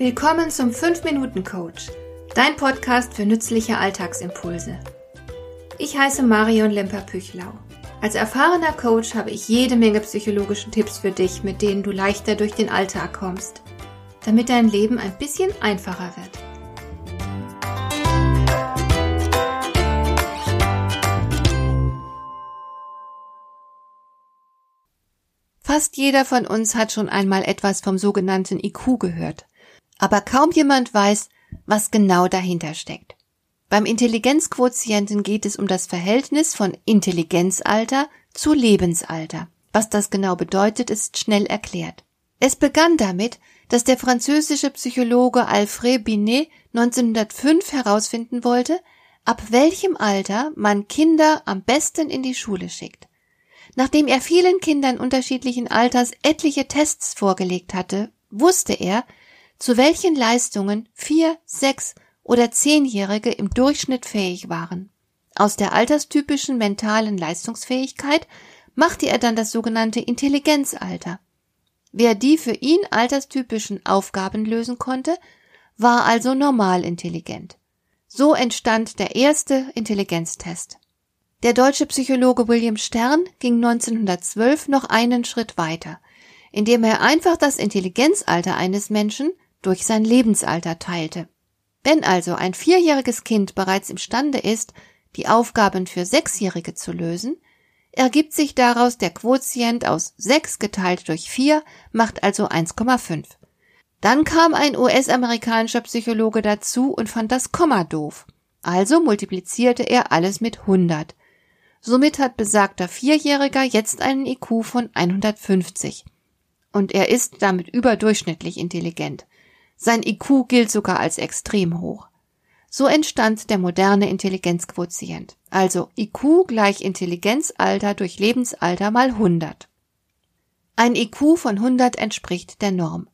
Willkommen zum 5-Minuten-Coach, dein Podcast für nützliche Alltagsimpulse. Ich heiße Marion Lemper-Püchlau. Als erfahrener Coach habe ich jede Menge psychologische Tipps für dich, mit denen du leichter durch den Alltag kommst, damit dein Leben ein bisschen einfacher wird. Fast jeder von uns hat schon einmal etwas vom sogenannten IQ gehört aber kaum jemand weiß, was genau dahinter steckt. Beim Intelligenzquotienten geht es um das Verhältnis von Intelligenzalter zu Lebensalter. Was das genau bedeutet, ist schnell erklärt. Es begann damit, dass der französische Psychologe Alfred Binet 1905 herausfinden wollte, ab welchem Alter man Kinder am besten in die Schule schickt. Nachdem er vielen Kindern unterschiedlichen Alters etliche Tests vorgelegt hatte, wusste er, zu welchen Leistungen vier, sechs oder zehnjährige im Durchschnitt fähig waren. Aus der alterstypischen mentalen Leistungsfähigkeit machte er dann das sogenannte Intelligenzalter. Wer die für ihn alterstypischen Aufgaben lösen konnte, war also normal intelligent. So entstand der erste Intelligenztest. Der deutsche Psychologe William Stern ging 1912 noch einen Schritt weiter, indem er einfach das Intelligenzalter eines Menschen durch sein Lebensalter teilte. Wenn also ein vierjähriges Kind bereits imstande ist, die Aufgaben für Sechsjährige zu lösen, ergibt sich daraus der Quotient aus 6 geteilt durch 4 macht also 1,5. Dann kam ein US-amerikanischer Psychologe dazu und fand das Komma doof. Also multiplizierte er alles mit 100. Somit hat besagter Vierjähriger jetzt einen IQ von 150. Und er ist damit überdurchschnittlich intelligent. Sein IQ gilt sogar als extrem hoch. So entstand der moderne Intelligenzquotient, also IQ gleich Intelligenzalter durch Lebensalter mal 100. Ein IQ von 100 entspricht der Norm.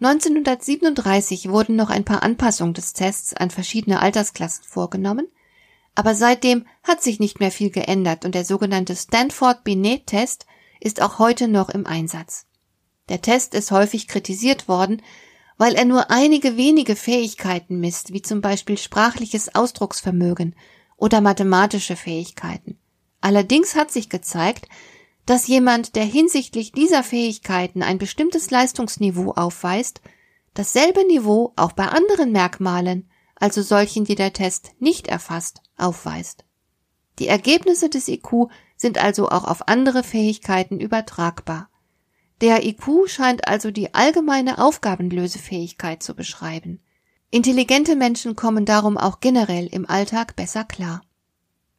1937 wurden noch ein paar Anpassungen des Tests an verschiedene Altersklassen vorgenommen, aber seitdem hat sich nicht mehr viel geändert und der sogenannte Stanford-Binet-Test ist auch heute noch im Einsatz. Der Test ist häufig kritisiert worden, weil er nur einige wenige Fähigkeiten misst, wie zum Beispiel sprachliches Ausdrucksvermögen oder mathematische Fähigkeiten. Allerdings hat sich gezeigt, dass jemand, der hinsichtlich dieser Fähigkeiten ein bestimmtes Leistungsniveau aufweist, dasselbe Niveau auch bei anderen Merkmalen, also solchen, die der Test nicht erfasst, aufweist. Die Ergebnisse des IQ sind also auch auf andere Fähigkeiten übertragbar. Der IQ scheint also die allgemeine Aufgabenlösefähigkeit zu beschreiben. Intelligente Menschen kommen darum auch generell im Alltag besser klar.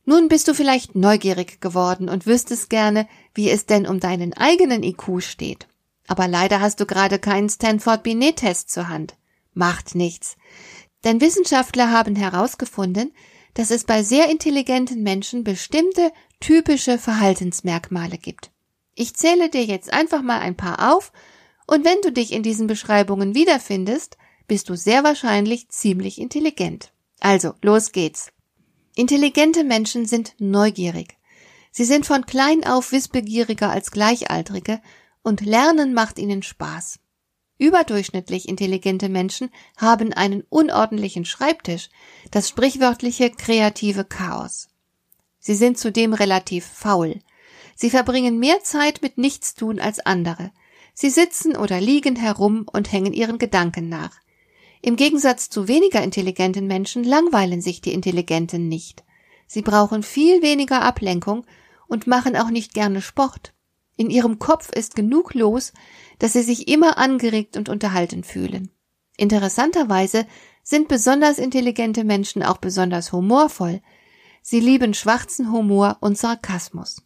Nun bist du vielleicht neugierig geworden und wüsstest gerne, wie es denn um deinen eigenen IQ steht. Aber leider hast du gerade keinen Stanford Binet-Test zur Hand. Macht nichts. Denn Wissenschaftler haben herausgefunden, dass es bei sehr intelligenten Menschen bestimmte typische Verhaltensmerkmale gibt. Ich zähle dir jetzt einfach mal ein paar auf und wenn du dich in diesen Beschreibungen wiederfindest, bist du sehr wahrscheinlich ziemlich intelligent. Also, los geht's. Intelligente Menschen sind neugierig. Sie sind von klein auf wissbegieriger als Gleichaltrige und Lernen macht ihnen Spaß. Überdurchschnittlich intelligente Menschen haben einen unordentlichen Schreibtisch, das sprichwörtliche kreative Chaos. Sie sind zudem relativ faul. Sie verbringen mehr Zeit mit Nichtstun als andere. Sie sitzen oder liegen herum und hängen ihren Gedanken nach. Im Gegensatz zu weniger intelligenten Menschen langweilen sich die Intelligenten nicht. Sie brauchen viel weniger Ablenkung und machen auch nicht gerne Sport. In ihrem Kopf ist genug los, dass sie sich immer angeregt und unterhalten fühlen. Interessanterweise sind besonders intelligente Menschen auch besonders humorvoll. Sie lieben schwarzen Humor und Sarkasmus.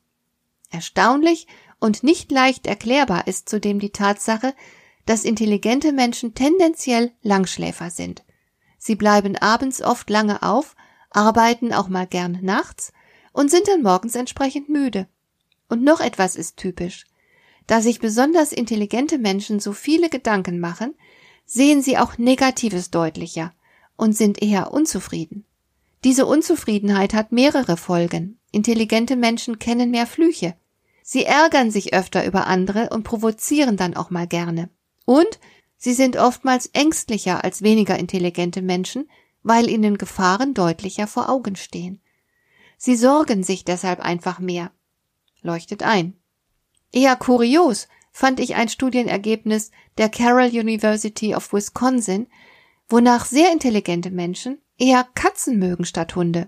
Erstaunlich und nicht leicht erklärbar ist zudem die Tatsache, dass intelligente Menschen tendenziell Langschläfer sind. Sie bleiben abends oft lange auf, arbeiten auch mal gern nachts und sind dann morgens entsprechend müde. Und noch etwas ist typisch. Da sich besonders intelligente Menschen so viele Gedanken machen, sehen sie auch Negatives deutlicher und sind eher unzufrieden. Diese Unzufriedenheit hat mehrere Folgen. Intelligente Menschen kennen mehr Flüche. Sie ärgern sich öfter über andere und provozieren dann auch mal gerne. Und Sie sind oftmals ängstlicher als weniger intelligente Menschen, weil ihnen Gefahren deutlicher vor Augen stehen. Sie sorgen sich deshalb einfach mehr. Leuchtet ein. Eher kurios fand ich ein Studienergebnis der Carroll University of Wisconsin, wonach sehr intelligente Menschen eher Katzen mögen statt Hunde.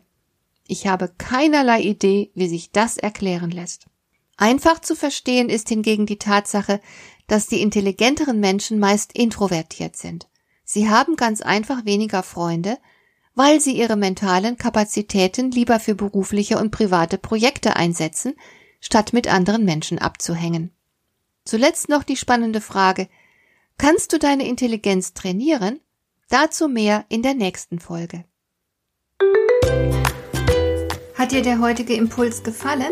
Ich habe keinerlei Idee, wie sich das erklären lässt. Einfach zu verstehen ist hingegen die Tatsache, dass die intelligenteren Menschen meist introvertiert sind. Sie haben ganz einfach weniger Freunde, weil sie ihre mentalen Kapazitäten lieber für berufliche und private Projekte einsetzen, statt mit anderen Menschen abzuhängen. Zuletzt noch die spannende Frage, kannst du deine Intelligenz trainieren? Dazu mehr in der nächsten Folge. Hat dir der heutige Impuls gefallen?